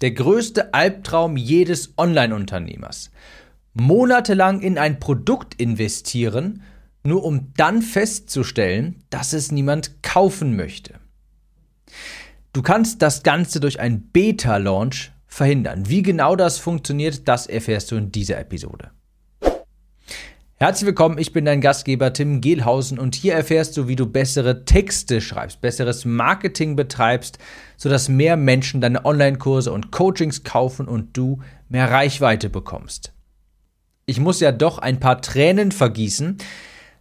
Der größte Albtraum jedes Online-Unternehmers. Monatelang in ein Produkt investieren, nur um dann festzustellen, dass es niemand kaufen möchte. Du kannst das Ganze durch einen Beta-Launch verhindern. Wie genau das funktioniert, das erfährst du in dieser Episode. Herzlich willkommen, ich bin dein Gastgeber Tim Gehlhausen und hier erfährst du, wie du bessere Texte schreibst, besseres Marketing betreibst, sodass mehr Menschen deine Online-Kurse und Coachings kaufen und du mehr Reichweite bekommst. Ich muss ja doch ein paar Tränen vergießen,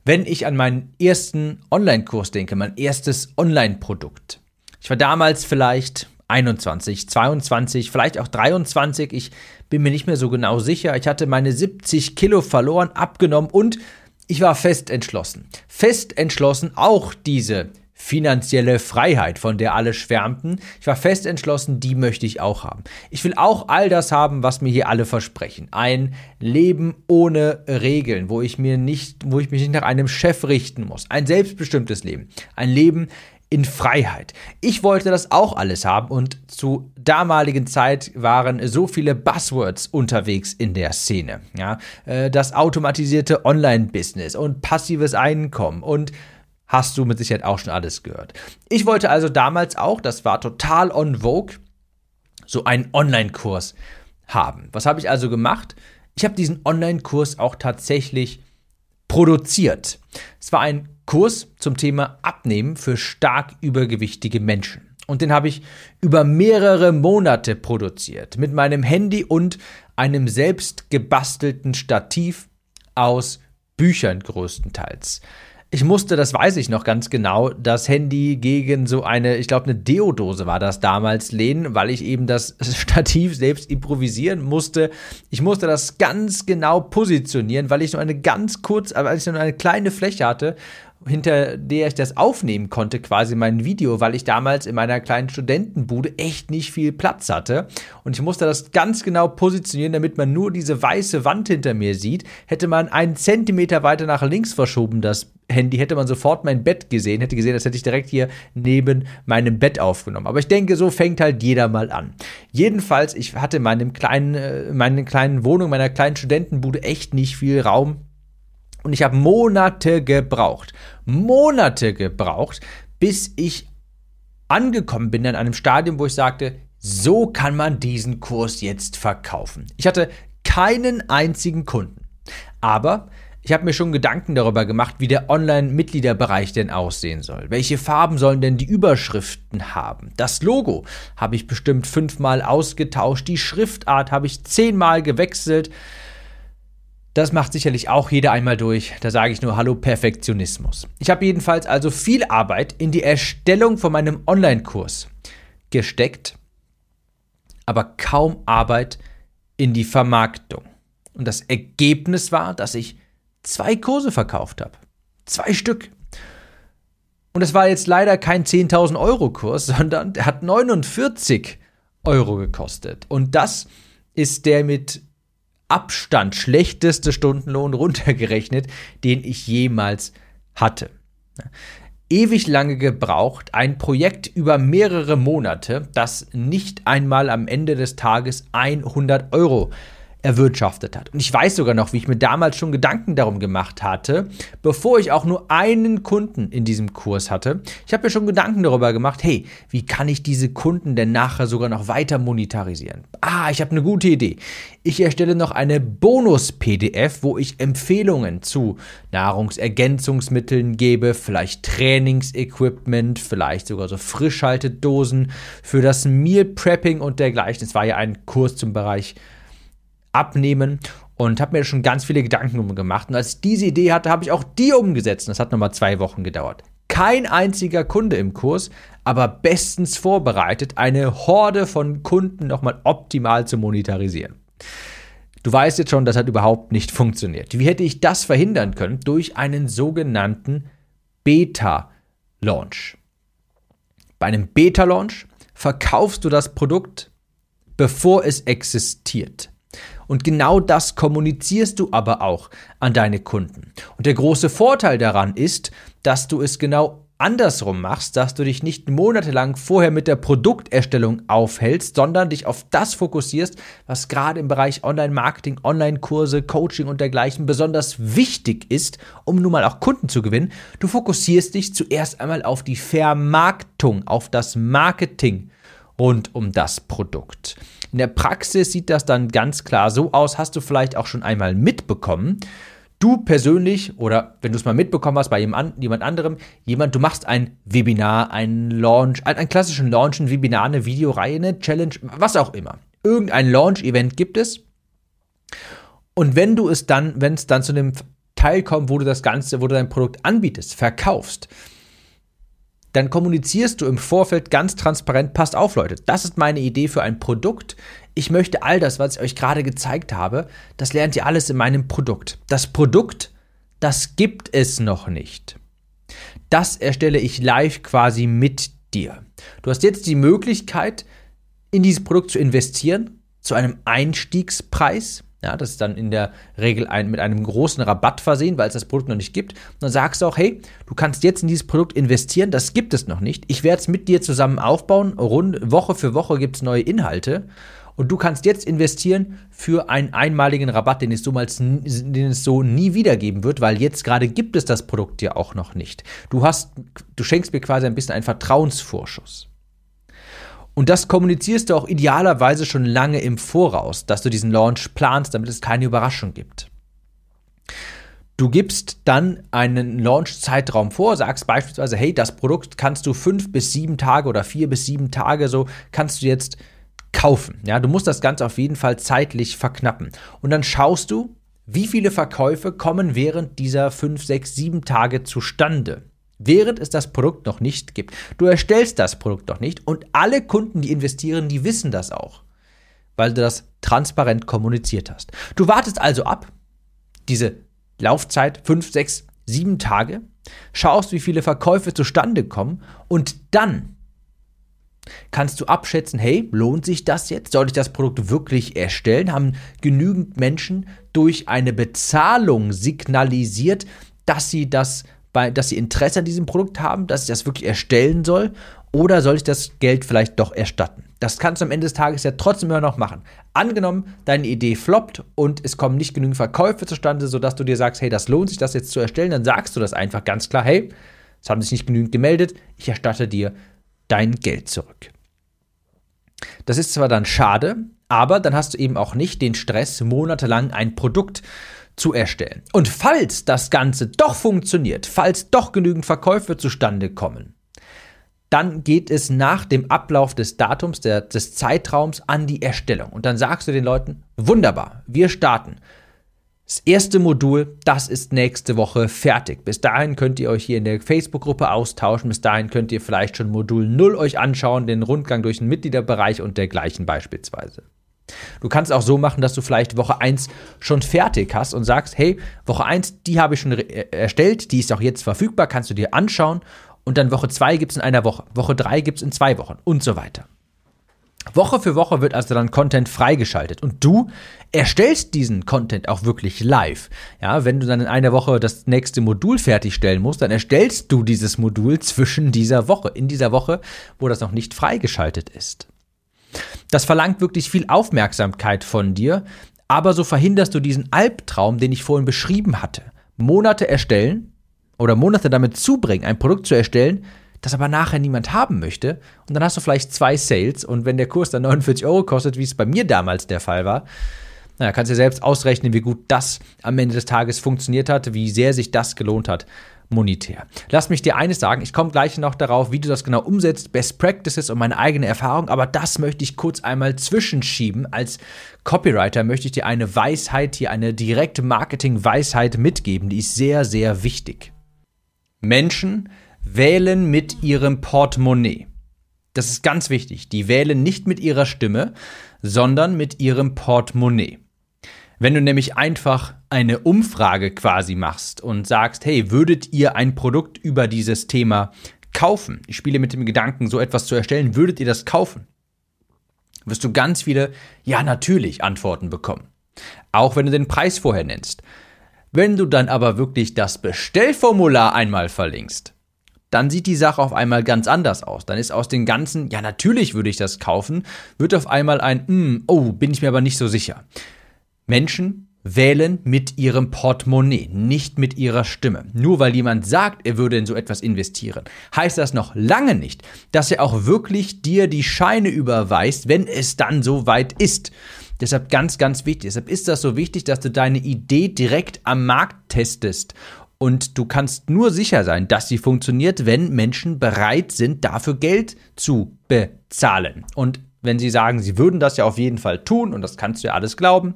wenn ich an meinen ersten Online-Kurs denke, mein erstes Online-Produkt. Ich war damals vielleicht 21, 22, vielleicht auch 23. Ich bin mir nicht mehr so genau sicher. Ich hatte meine 70 Kilo verloren, abgenommen und ich war fest entschlossen. Fest entschlossen, auch diese finanzielle Freiheit, von der alle schwärmten. Ich war fest entschlossen, die möchte ich auch haben. Ich will auch all das haben, was mir hier alle versprechen. Ein Leben ohne Regeln, wo ich mir nicht, wo ich mich nicht nach einem Chef richten muss. Ein selbstbestimmtes Leben. Ein Leben, in Freiheit. Ich wollte das auch alles haben und zu damaligen Zeit waren so viele Buzzwords unterwegs in der Szene. Ja, äh, das automatisierte Online-Business und passives Einkommen und hast du mit Sicherheit auch schon alles gehört. Ich wollte also damals auch, das war total on vogue, so einen Online-Kurs haben. Was habe ich also gemacht? Ich habe diesen Online-Kurs auch tatsächlich produziert. Es war ein Kurs zum Thema Abnehmen für stark übergewichtige Menschen. Und den habe ich über mehrere Monate produziert mit meinem Handy und einem selbst gebastelten Stativ aus Büchern größtenteils. Ich musste, das weiß ich noch ganz genau, das Handy gegen so eine, ich glaube, eine Deodose war das damals lehnen, weil ich eben das Stativ selbst improvisieren musste. Ich musste das ganz genau positionieren, weil ich nur eine ganz kurz, weil ich nur eine kleine Fläche hatte hinter der ich das aufnehmen konnte, quasi mein Video, weil ich damals in meiner kleinen Studentenbude echt nicht viel Platz hatte. Und ich musste das ganz genau positionieren, damit man nur diese weiße Wand hinter mir sieht. Hätte man einen Zentimeter weiter nach links verschoben, das Handy, hätte man sofort mein Bett gesehen, hätte gesehen, das hätte ich direkt hier neben meinem Bett aufgenommen. Aber ich denke, so fängt halt jeder mal an. Jedenfalls, ich hatte in meinem kleinen, äh, meiner kleinen Wohnung, meiner kleinen Studentenbude echt nicht viel Raum und ich habe Monate gebraucht, Monate gebraucht, bis ich angekommen bin in einem Stadium, wo ich sagte, so kann man diesen Kurs jetzt verkaufen. Ich hatte keinen einzigen Kunden. Aber ich habe mir schon Gedanken darüber gemacht, wie der Online-Mitgliederbereich denn aussehen soll. Welche Farben sollen denn die Überschriften haben? Das Logo habe ich bestimmt fünfmal ausgetauscht. Die Schriftart habe ich zehnmal gewechselt. Das macht sicherlich auch jeder einmal durch. Da sage ich nur Hallo Perfektionismus. Ich habe jedenfalls also viel Arbeit in die Erstellung von meinem Online-Kurs gesteckt, aber kaum Arbeit in die Vermarktung. Und das Ergebnis war, dass ich zwei Kurse verkauft habe. Zwei Stück. Und es war jetzt leider kein 10.000 Euro Kurs, sondern der hat 49 Euro gekostet. Und das ist der mit Abstand schlechteste Stundenlohn runtergerechnet, den ich jemals hatte. Ewig lange gebraucht, ein Projekt über mehrere Monate, das nicht einmal am Ende des Tages 100 Euro erwirtschaftet hat. Und ich weiß sogar noch, wie ich mir damals schon Gedanken darum gemacht hatte, bevor ich auch nur einen Kunden in diesem Kurs hatte. Ich habe mir schon Gedanken darüber gemacht, hey, wie kann ich diese Kunden denn nachher sogar noch weiter monetarisieren? Ah, ich habe eine gute Idee. Ich erstelle noch eine Bonus-PDF, wo ich Empfehlungen zu Nahrungsergänzungsmitteln gebe, vielleicht Trainingsequipment, vielleicht sogar so Frischhaltedosen für das Meal Prepping und dergleichen. Es war ja ein Kurs zum Bereich abnehmen und habe mir schon ganz viele Gedanken gemacht. Und als ich diese Idee hatte, habe ich auch die umgesetzt. Das hat nochmal zwei Wochen gedauert. Kein einziger Kunde im Kurs, aber bestens vorbereitet, eine Horde von Kunden nochmal optimal zu monetarisieren. Du weißt jetzt schon, das hat überhaupt nicht funktioniert. Wie hätte ich das verhindern können? Durch einen sogenannten Beta-Launch. Bei einem Beta-Launch verkaufst du das Produkt, bevor es existiert. Und genau das kommunizierst du aber auch an deine Kunden. Und der große Vorteil daran ist, dass du es genau andersrum machst, dass du dich nicht monatelang vorher mit der Produkterstellung aufhältst, sondern dich auf das fokussierst, was gerade im Bereich Online-Marketing, Online-Kurse, Coaching und dergleichen besonders wichtig ist, um nun mal auch Kunden zu gewinnen. Du fokussierst dich zuerst einmal auf die Vermarktung, auf das Marketing rund um das Produkt. In der Praxis sieht das dann ganz klar so aus, hast du vielleicht auch schon einmal mitbekommen. Du persönlich oder wenn du es mal mitbekommen hast bei jemand anderem, jemand, du machst ein Webinar, ein Launch, einen klassischen Launch, ein Webinar, eine Videoreihe, eine Challenge, was auch immer. Irgendein Launch-Event gibt es. Und wenn du es dann, wenn es dann zu dem Teil kommt, wo du das Ganze, wo du dein Produkt anbietest, verkaufst, dann kommunizierst du im Vorfeld ganz transparent, passt auf Leute, das ist meine Idee für ein Produkt. Ich möchte all das, was ich euch gerade gezeigt habe, das lernt ihr alles in meinem Produkt. Das Produkt, das gibt es noch nicht. Das erstelle ich live quasi mit dir. Du hast jetzt die Möglichkeit, in dieses Produkt zu investieren, zu einem Einstiegspreis. Ja, das ist dann in der Regel ein, mit einem großen Rabatt versehen, weil es das Produkt noch nicht gibt. Und dann sagst du auch, hey, du kannst jetzt in dieses Produkt investieren, das gibt es noch nicht. Ich werde es mit dir zusammen aufbauen. Rund, Woche für Woche gibt es neue Inhalte. Und du kannst jetzt investieren für einen einmaligen Rabatt, den es, so mal, den es so nie wieder geben wird, weil jetzt gerade gibt es das Produkt ja auch noch nicht. Du hast, du schenkst mir quasi ein bisschen einen Vertrauensvorschuss. Und das kommunizierst du auch idealerweise schon lange im Voraus, dass du diesen Launch planst, damit es keine Überraschung gibt. Du gibst dann einen Launch-Zeitraum vor, sagst beispielsweise, hey, das Produkt kannst du fünf bis sieben Tage oder vier bis sieben Tage so kannst du jetzt kaufen. Ja, du musst das Ganze auf jeden Fall zeitlich verknappen. Und dann schaust du, wie viele Verkäufe kommen während dieser fünf, sechs, sieben Tage zustande während es das Produkt noch nicht gibt. Du erstellst das Produkt noch nicht und alle Kunden, die investieren, die wissen das auch, weil du das transparent kommuniziert hast. Du wartest also ab, diese Laufzeit, fünf, sechs, sieben Tage, schaust, wie viele Verkäufe zustande kommen und dann kannst du abschätzen, hey, lohnt sich das jetzt? Soll ich das Produkt wirklich erstellen? Haben genügend Menschen durch eine Bezahlung signalisiert, dass sie das bei, dass sie Interesse an diesem Produkt haben, dass ich das wirklich erstellen soll? Oder soll ich das Geld vielleicht doch erstatten? Das kannst du am Ende des Tages ja trotzdem immer noch machen. Angenommen, deine Idee floppt und es kommen nicht genügend Verkäufe zustande, sodass du dir sagst, hey, das lohnt sich, das jetzt zu erstellen, dann sagst du das einfach ganz klar, hey, es haben sich nicht genügend gemeldet, ich erstatte dir dein Geld zurück. Das ist zwar dann schade, aber dann hast du eben auch nicht den Stress, monatelang ein Produkt zu erstellen. Und falls das Ganze doch funktioniert, falls doch genügend Verkäufe zustande kommen, dann geht es nach dem Ablauf des Datums, der, des Zeitraums an die Erstellung. Und dann sagst du den Leuten, wunderbar, wir starten. Das erste Modul, das ist nächste Woche fertig. Bis dahin könnt ihr euch hier in der Facebook-Gruppe austauschen. Bis dahin könnt ihr vielleicht schon Modul 0 euch anschauen, den Rundgang durch den Mitgliederbereich und dergleichen beispielsweise. Du kannst auch so machen, dass du vielleicht Woche 1 schon fertig hast und sagst, hey, Woche 1, die habe ich schon äh, erstellt, die ist auch jetzt verfügbar, kannst du dir anschauen. Und dann Woche 2 gibt es in einer Woche, Woche 3 gibt es in zwei Wochen und so weiter. Woche für Woche wird also dann Content freigeschaltet und du erstellst diesen Content auch wirklich live. Ja, wenn du dann in einer Woche das nächste Modul fertigstellen musst, dann erstellst du dieses Modul zwischen dieser Woche, in dieser Woche, wo das noch nicht freigeschaltet ist. Das verlangt wirklich viel Aufmerksamkeit von dir, aber so verhinderst du diesen Albtraum, den ich vorhin beschrieben hatte. Monate erstellen oder Monate damit zubringen, ein Produkt zu erstellen, das aber nachher niemand haben möchte. Und dann hast du vielleicht zwei Sales und wenn der Kurs dann 49 Euro kostet, wie es bei mir damals der Fall war, naja, kannst du dir selbst ausrechnen, wie gut das am Ende des Tages funktioniert hat, wie sehr sich das gelohnt hat, monetär. Lass mich dir eines sagen, ich komme gleich noch darauf, wie du das genau umsetzt, Best Practices und meine eigene Erfahrung, aber das möchte ich kurz einmal zwischenschieben. Als Copywriter möchte ich dir eine Weisheit, hier eine direkte Marketing-Weisheit mitgeben, die ist sehr, sehr wichtig. Menschen wählen mit ihrem Portemonnaie. Das ist ganz wichtig. Die wählen nicht mit ihrer Stimme, sondern mit ihrem Portemonnaie. Wenn du nämlich einfach eine Umfrage quasi machst und sagst, hey, würdet ihr ein Produkt über dieses Thema kaufen? Ich spiele mit dem Gedanken, so etwas zu erstellen, würdet ihr das kaufen? Wirst du ganz viele Ja, natürlich Antworten bekommen. Auch wenn du den Preis vorher nennst. Wenn du dann aber wirklich das Bestellformular einmal verlinkst, dann sieht die Sache auf einmal ganz anders aus. Dann ist aus den ganzen, ja natürlich würde ich das kaufen, wird auf einmal ein, mm, oh, bin ich mir aber nicht so sicher. Menschen wählen mit ihrem Portemonnaie, nicht mit ihrer Stimme. Nur weil jemand sagt, er würde in so etwas investieren, heißt das noch lange nicht, dass er auch wirklich dir die Scheine überweist, wenn es dann so weit ist. Deshalb ganz, ganz wichtig. Deshalb ist das so wichtig, dass du deine Idee direkt am Markt testest. Und du kannst nur sicher sein, dass sie funktioniert, wenn Menschen bereit sind, dafür Geld zu bezahlen. Und wenn sie sagen, sie würden das ja auf jeden Fall tun, und das kannst du ja alles glauben,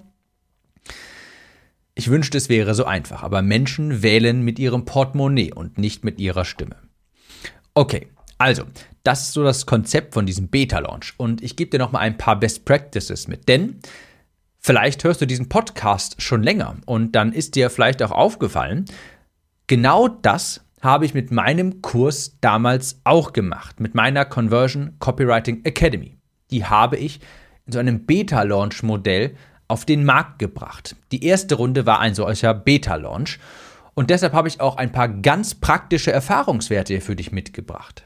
ich wünschte, es wäre so einfach, aber Menschen wählen mit ihrem Portemonnaie und nicht mit ihrer Stimme. Okay, also, das ist so das Konzept von diesem Beta-Launch. Und ich gebe dir noch mal ein paar Best Practices mit, denn vielleicht hörst du diesen Podcast schon länger und dann ist dir vielleicht auch aufgefallen, genau das habe ich mit meinem Kurs damals auch gemacht, mit meiner Conversion Copywriting Academy. Die habe ich in so einem Beta-Launch-Modell auf den Markt gebracht. Die erste Runde war ein solcher Beta-Launch und deshalb habe ich auch ein paar ganz praktische Erfahrungswerte für dich mitgebracht.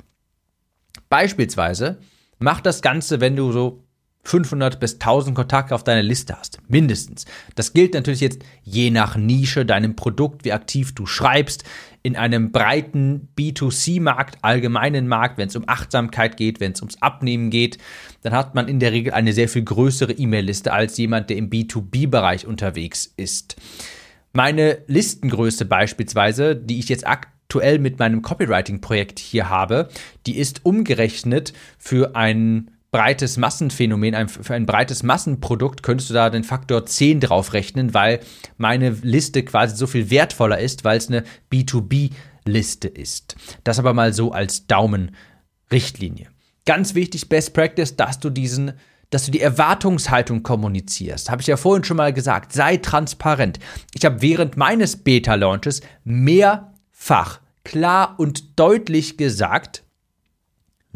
Beispielsweise mach das Ganze, wenn du so 500 bis 1000 Kontakte auf deiner Liste hast. Mindestens. Das gilt natürlich jetzt je nach Nische, deinem Produkt, wie aktiv du schreibst. In einem breiten B2C-Markt, allgemeinen Markt, wenn es um Achtsamkeit geht, wenn es ums Abnehmen geht, dann hat man in der Regel eine sehr viel größere E-Mail-Liste als jemand, der im B2B-Bereich unterwegs ist. Meine Listengröße beispielsweise, die ich jetzt aktuell mit meinem Copywriting-Projekt hier habe, die ist umgerechnet für einen breites Massenphänomen, ein, für ein breites Massenprodukt könntest du da den Faktor 10 draufrechnen, weil meine Liste quasi so viel wertvoller ist, weil es eine B2B-Liste ist. Das aber mal so als Daumenrichtlinie. Ganz wichtig, Best Practice, dass du diesen dass du die Erwartungshaltung kommunizierst. Habe ich ja vorhin schon mal gesagt. Sei transparent. Ich habe während meines Beta-Launches mehrfach klar und deutlich gesagt,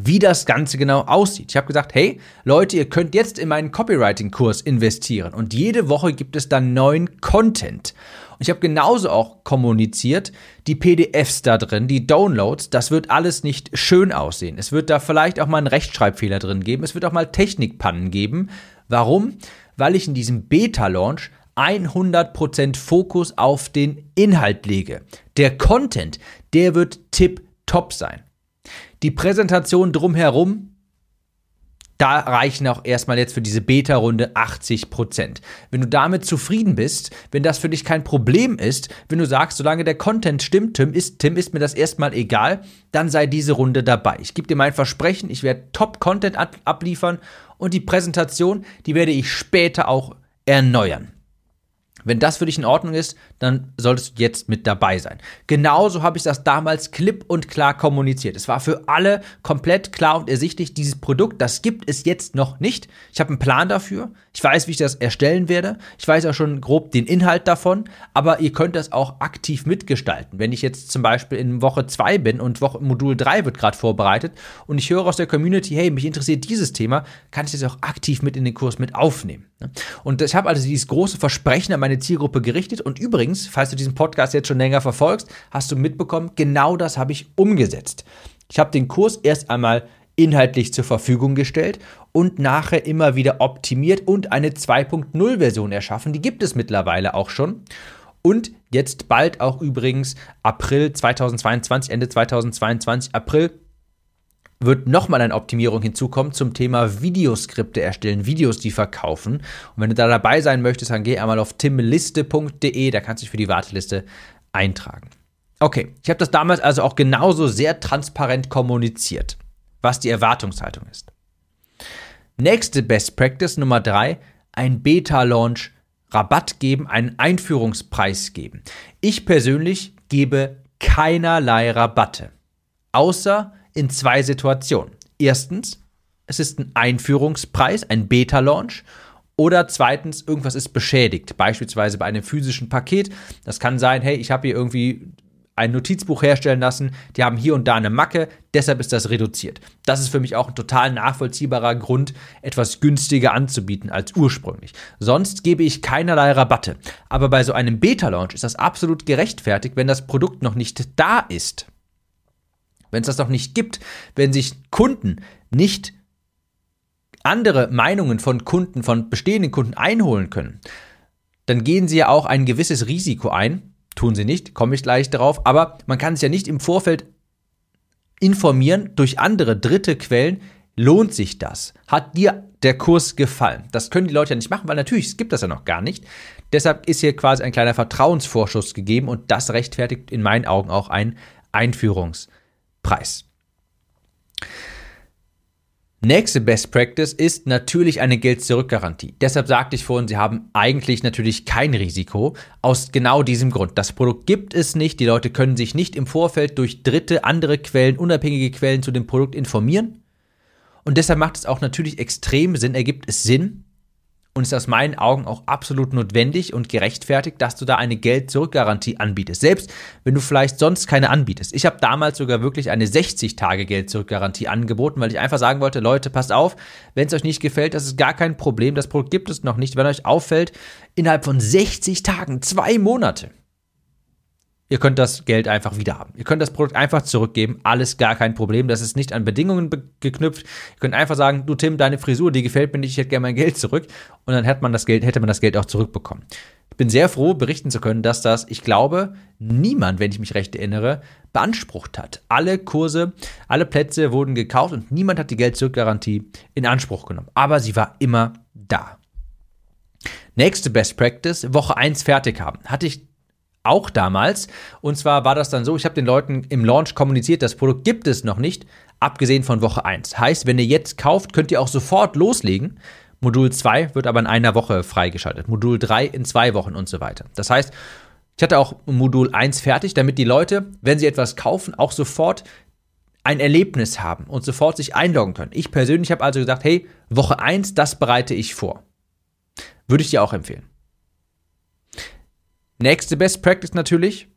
wie das Ganze genau aussieht. Ich habe gesagt, hey Leute, ihr könnt jetzt in meinen Copywriting-Kurs investieren und jede Woche gibt es dann neuen Content. Und ich habe genauso auch kommuniziert, die PDFs da drin, die Downloads, das wird alles nicht schön aussehen. Es wird da vielleicht auch mal einen Rechtschreibfehler drin geben, es wird auch mal Technikpannen geben. Warum? Weil ich in diesem Beta-Launch 100% Fokus auf den Inhalt lege. Der Content, der wird tip top sein. Die Präsentation drumherum, da reichen auch erstmal jetzt für diese Beta-Runde 80 Prozent. Wenn du damit zufrieden bist, wenn das für dich kein Problem ist, wenn du sagst, solange der Content stimmt, Tim, ist, Tim, ist mir das erstmal egal, dann sei diese Runde dabei. Ich gebe dir mein Versprechen, ich werde Top-Content abliefern und die Präsentation, die werde ich später auch erneuern. Wenn das für dich in Ordnung ist, dann solltest du jetzt mit dabei sein. Genauso habe ich das damals klipp und klar kommuniziert. Es war für alle komplett klar und ersichtlich, dieses Produkt, das gibt es jetzt noch nicht. Ich habe einen Plan dafür. Ich weiß, wie ich das erstellen werde. Ich weiß auch schon grob den Inhalt davon. Aber ihr könnt das auch aktiv mitgestalten. Wenn ich jetzt zum Beispiel in Woche 2 bin und Woche, Modul 3 wird gerade vorbereitet und ich höre aus der Community, hey, mich interessiert dieses Thema, kann ich das auch aktiv mit in den Kurs mit aufnehmen. Ne? Und ich habe also dieses große Versprechen an meine Zielgruppe gerichtet. Und übrigens, falls du diesen Podcast jetzt schon länger verfolgst, hast du mitbekommen, genau das habe ich umgesetzt. Ich habe den Kurs erst einmal inhaltlich zur Verfügung gestellt und nachher immer wieder optimiert und eine 2.0-Version erschaffen. Die gibt es mittlerweile auch schon. Und jetzt bald auch übrigens April 2022, Ende 2022, April wird nochmal eine Optimierung hinzukommen zum Thema Videoskripte erstellen, Videos, die verkaufen. Und wenn du da dabei sein möchtest, dann geh einmal auf timliste.de, da kannst du dich für die Warteliste eintragen. Okay, ich habe das damals also auch genauso sehr transparent kommuniziert, was die Erwartungshaltung ist. Nächste Best Practice Nummer drei: ein Beta-Launch Rabatt geben, einen Einführungspreis geben. Ich persönlich gebe keinerlei Rabatte, außer in zwei Situationen. Erstens, es ist ein Einführungspreis, ein Beta-Launch. Oder zweitens, irgendwas ist beschädigt, beispielsweise bei einem physischen Paket. Das kann sein, hey, ich habe hier irgendwie ein Notizbuch herstellen lassen, die haben hier und da eine Macke, deshalb ist das reduziert. Das ist für mich auch ein total nachvollziehbarer Grund, etwas günstiger anzubieten als ursprünglich. Sonst gebe ich keinerlei Rabatte. Aber bei so einem Beta-Launch ist das absolut gerechtfertigt, wenn das Produkt noch nicht da ist Wenn es das doch nicht gibt, wenn sich Kunden nicht andere Meinungen von Kunden, von bestehenden Kunden einholen können, dann gehen sie ja auch ein gewisses Risiko ein. Tun sie nicht, komme ich gleich darauf, aber man kann sich ja nicht im Vorfeld informieren durch andere dritte Quellen, lohnt sich das? Hat dir der Kurs gefallen? Das können die Leute ja nicht machen, weil natürlich es gibt das ja noch gar nicht. Deshalb ist hier quasi ein kleiner Vertrauensvorschuss gegeben und das rechtfertigt in meinen Augen auch einen Einführungspreis. Nächste Best Practice ist natürlich eine Geld-Zurück-Garantie. Deshalb sagte ich vorhin, Sie haben eigentlich natürlich kein Risiko. Aus genau diesem Grund. Das Produkt gibt es nicht. Die Leute können sich nicht im Vorfeld durch dritte, andere Quellen, unabhängige Quellen zu dem Produkt informieren. Und deshalb macht es auch natürlich extrem Sinn, ergibt es Sinn, und ist aus meinen Augen auch absolut notwendig und gerechtfertigt, dass du da eine Geld-Zurück-Garantie anbietest. Selbst wenn du vielleicht sonst keine anbietest. Ich habe damals sogar wirklich eine 60-Tage-Geld-Zurück-Garantie angeboten, weil ich einfach sagen wollte, Leute, passt auf, wenn es euch nicht gefällt, das ist gar kein Problem, das Produkt gibt es noch nicht. Wenn euch auffällt, innerhalb von 60 Tagen, zwei Monate, Ihr könnt das Geld einfach wieder haben. Ihr könnt das Produkt einfach zurückgeben. Alles gar kein Problem. Das ist nicht an Bedingungen geknüpft. Ihr könnt einfach sagen, du Tim, deine Frisur, die gefällt mir nicht, ich hätte gerne mein Geld zurück. Und dann hätte man das Geld, hätte man das Geld auch zurückbekommen. Ich bin sehr froh, berichten zu können, dass das, ich glaube, niemand, wenn ich mich recht erinnere, beansprucht hat. Alle Kurse, alle Plätze wurden gekauft und niemand hat die Geld-Zurück-Garantie in Anspruch genommen. Aber sie war immer da. Nächste Best Practice, Woche 1 fertig haben. Hatte ich auch damals. Und zwar war das dann so, ich habe den Leuten im Launch kommuniziert, das Produkt gibt es noch nicht, abgesehen von Woche 1. Heißt, wenn ihr jetzt kauft, könnt ihr auch sofort loslegen. Modul 2 wird aber in einer Woche freigeschaltet, Modul 3 in zwei Wochen und so weiter. Das heißt, ich hatte auch Modul 1 fertig, damit die Leute, wenn sie etwas kaufen, auch sofort ein Erlebnis haben und sofort sich einloggen können. Ich persönlich habe also gesagt, hey, Woche 1, das bereite ich vor. Würde ich dir auch empfehlen. Nächste Best Practice natürlich,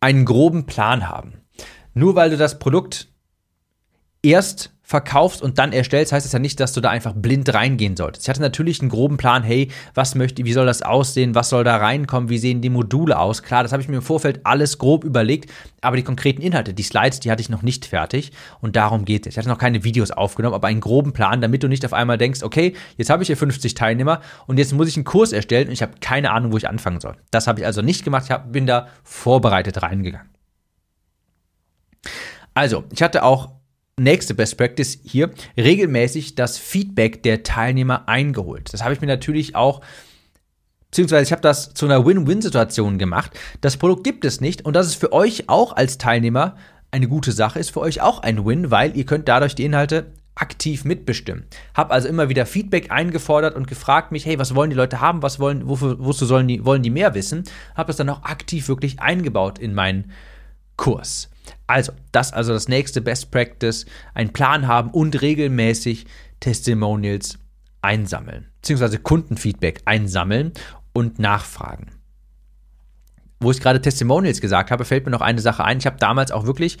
einen groben Plan haben. Nur weil du das Produkt erst verkaufst und dann erstellst, heißt es ja nicht, dass du da einfach blind reingehen solltest. Ich hatte natürlich einen groben Plan, hey, was möchte, wie soll das aussehen, was soll da reinkommen, wie sehen die Module aus? Klar, das habe ich mir im Vorfeld alles grob überlegt, aber die konkreten Inhalte, die Slides, die hatte ich noch nicht fertig und darum geht es. Ich hatte noch keine Videos aufgenommen, aber einen groben Plan, damit du nicht auf einmal denkst, okay, jetzt habe ich hier 50 Teilnehmer und jetzt muss ich einen Kurs erstellen und ich habe keine Ahnung, wo ich anfangen soll. Das habe ich also nicht gemacht, ich hab, bin da vorbereitet reingegangen. Also, ich hatte auch nächste Best Practice hier, regelmäßig das Feedback der Teilnehmer eingeholt. Das habe ich mir natürlich auch beziehungsweise ich habe das zu einer Win-Win-Situation gemacht. Das Produkt gibt es nicht und das ist für euch auch als Teilnehmer eine gute Sache, ist für euch auch ein Win, weil ihr könnt dadurch die Inhalte aktiv mitbestimmen. Hab also immer wieder Feedback eingefordert und gefragt mich, hey, was wollen die Leute haben, was wollen, wofür, wozu sollen die, wollen die mehr wissen? Habe das dann auch aktiv wirklich eingebaut in meinen Kurs. Also, das also das nächste Best Practice, einen Plan haben und regelmäßig Testimonials einsammeln, beziehungsweise Kundenfeedback einsammeln und nachfragen. Wo ich gerade Testimonials gesagt habe, fällt mir noch eine Sache ein. Ich habe damals auch wirklich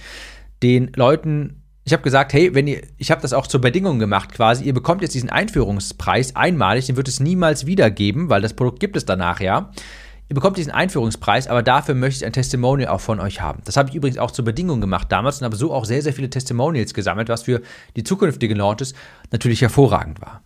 den Leuten, ich habe gesagt, hey, wenn ihr, ich habe das auch zur Bedingung gemacht quasi, ihr bekommt jetzt diesen Einführungspreis einmalig, den wird es niemals wieder geben, weil das Produkt gibt es danach ja. Ihr bekommt diesen Einführungspreis, aber dafür möchte ich ein Testimonial auch von euch haben. Das habe ich übrigens auch zur Bedingung gemacht damals und habe so auch sehr, sehr viele Testimonials gesammelt, was für die zukünftigen Launches natürlich hervorragend war.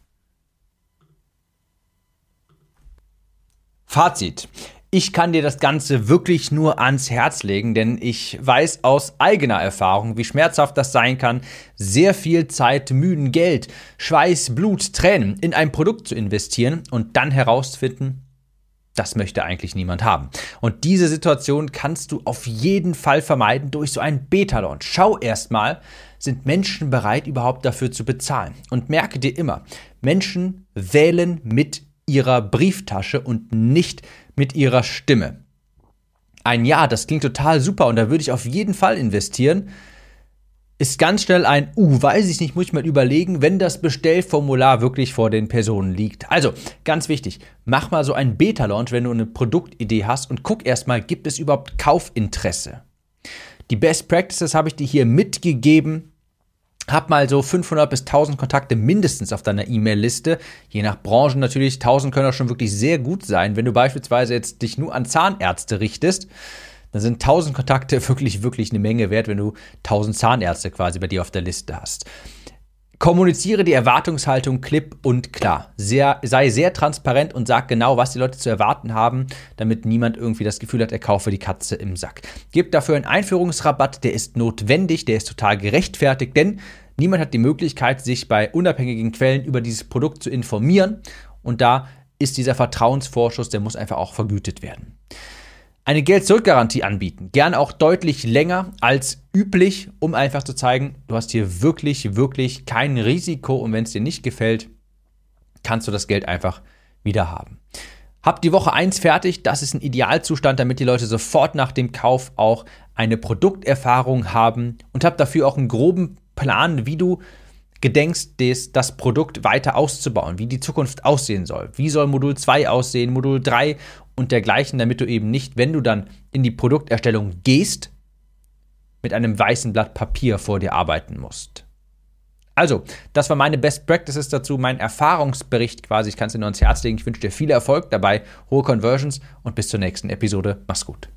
Fazit. Ich kann dir das Ganze wirklich nur ans Herz legen, denn ich weiß aus eigener Erfahrung, wie schmerzhaft das sein kann, sehr viel Zeit, Mühen, Geld, Schweiß, Blut, Tränen in ein Produkt zu investieren und dann herauszufinden, das möchte eigentlich niemand haben. Und diese Situation kannst du auf jeden Fall vermeiden durch so einen Beta-Launch. Schau erstmal, sind Menschen bereit, überhaupt dafür zu bezahlen? Und merke dir immer, Menschen wählen mit ihrer Brieftasche und nicht mit ihrer Stimme. Ein Ja, das klingt total super und da würde ich auf jeden Fall investieren ist ganz schnell ein, uh, weiß ich nicht, muss ich mal überlegen, wenn das Bestellformular wirklich vor den Personen liegt. Also, ganz wichtig, mach mal so einen Beta-Launch, wenn du eine Produktidee hast und guck erstmal, gibt es überhaupt Kaufinteresse? Die Best Practices habe ich dir hier mitgegeben. Hab mal so 500 bis 1000 Kontakte mindestens auf deiner E-Mail-Liste. Je nach Branche natürlich, 1000 können auch schon wirklich sehr gut sein. Wenn du beispielsweise jetzt dich nur an Zahnärzte richtest, dann sind 1000 Kontakte wirklich, wirklich eine Menge wert, wenn du 1000 Zahnärzte quasi bei dir auf der Liste hast. Kommuniziere die Erwartungshaltung klipp und klar. Sehr, sei sehr transparent und sag genau, was die Leute zu erwarten haben, damit niemand irgendwie das Gefühl hat, er kaufe die Katze im Sack. Gib dafür einen Einführungsrabatt, der ist notwendig, der ist total gerechtfertigt, denn niemand hat die Möglichkeit, sich bei unabhängigen Quellen über dieses Produkt zu informieren. Und da ist dieser Vertrauensvorschuss, der muss einfach auch vergütet werden eine Geld-Zurück-Garantie anbieten. Gern auch deutlich länger als üblich, um einfach zu zeigen, du hast hier wirklich, wirklich kein Risiko und wenn es dir nicht gefällt, kannst du das Geld einfach wieder haben. Hab die Woche 1 fertig, das ist ein Idealzustand, damit die Leute sofort nach dem Kauf auch eine Produkterfahrung haben und hab dafür auch einen groben Plan, wie du gedenkst, des, das Produkt weiter auszubauen, wie die Zukunft aussehen soll. Wie soll Modul 2 aussehen, Modul 3 und dergleichen, damit du eben nicht, wenn du dann in die Produkterstellung gehst, mit einem weißen Blatt Papier vor dir arbeiten musst. Also, das war meine Best Practices dazu, mein Erfahrungsbericht quasi. Ich kann es dir nur ans Herz legen. Ich wünsche dir viel Erfolg dabei, hohe Conversions und bis zur nächsten Episode. Mach's gut.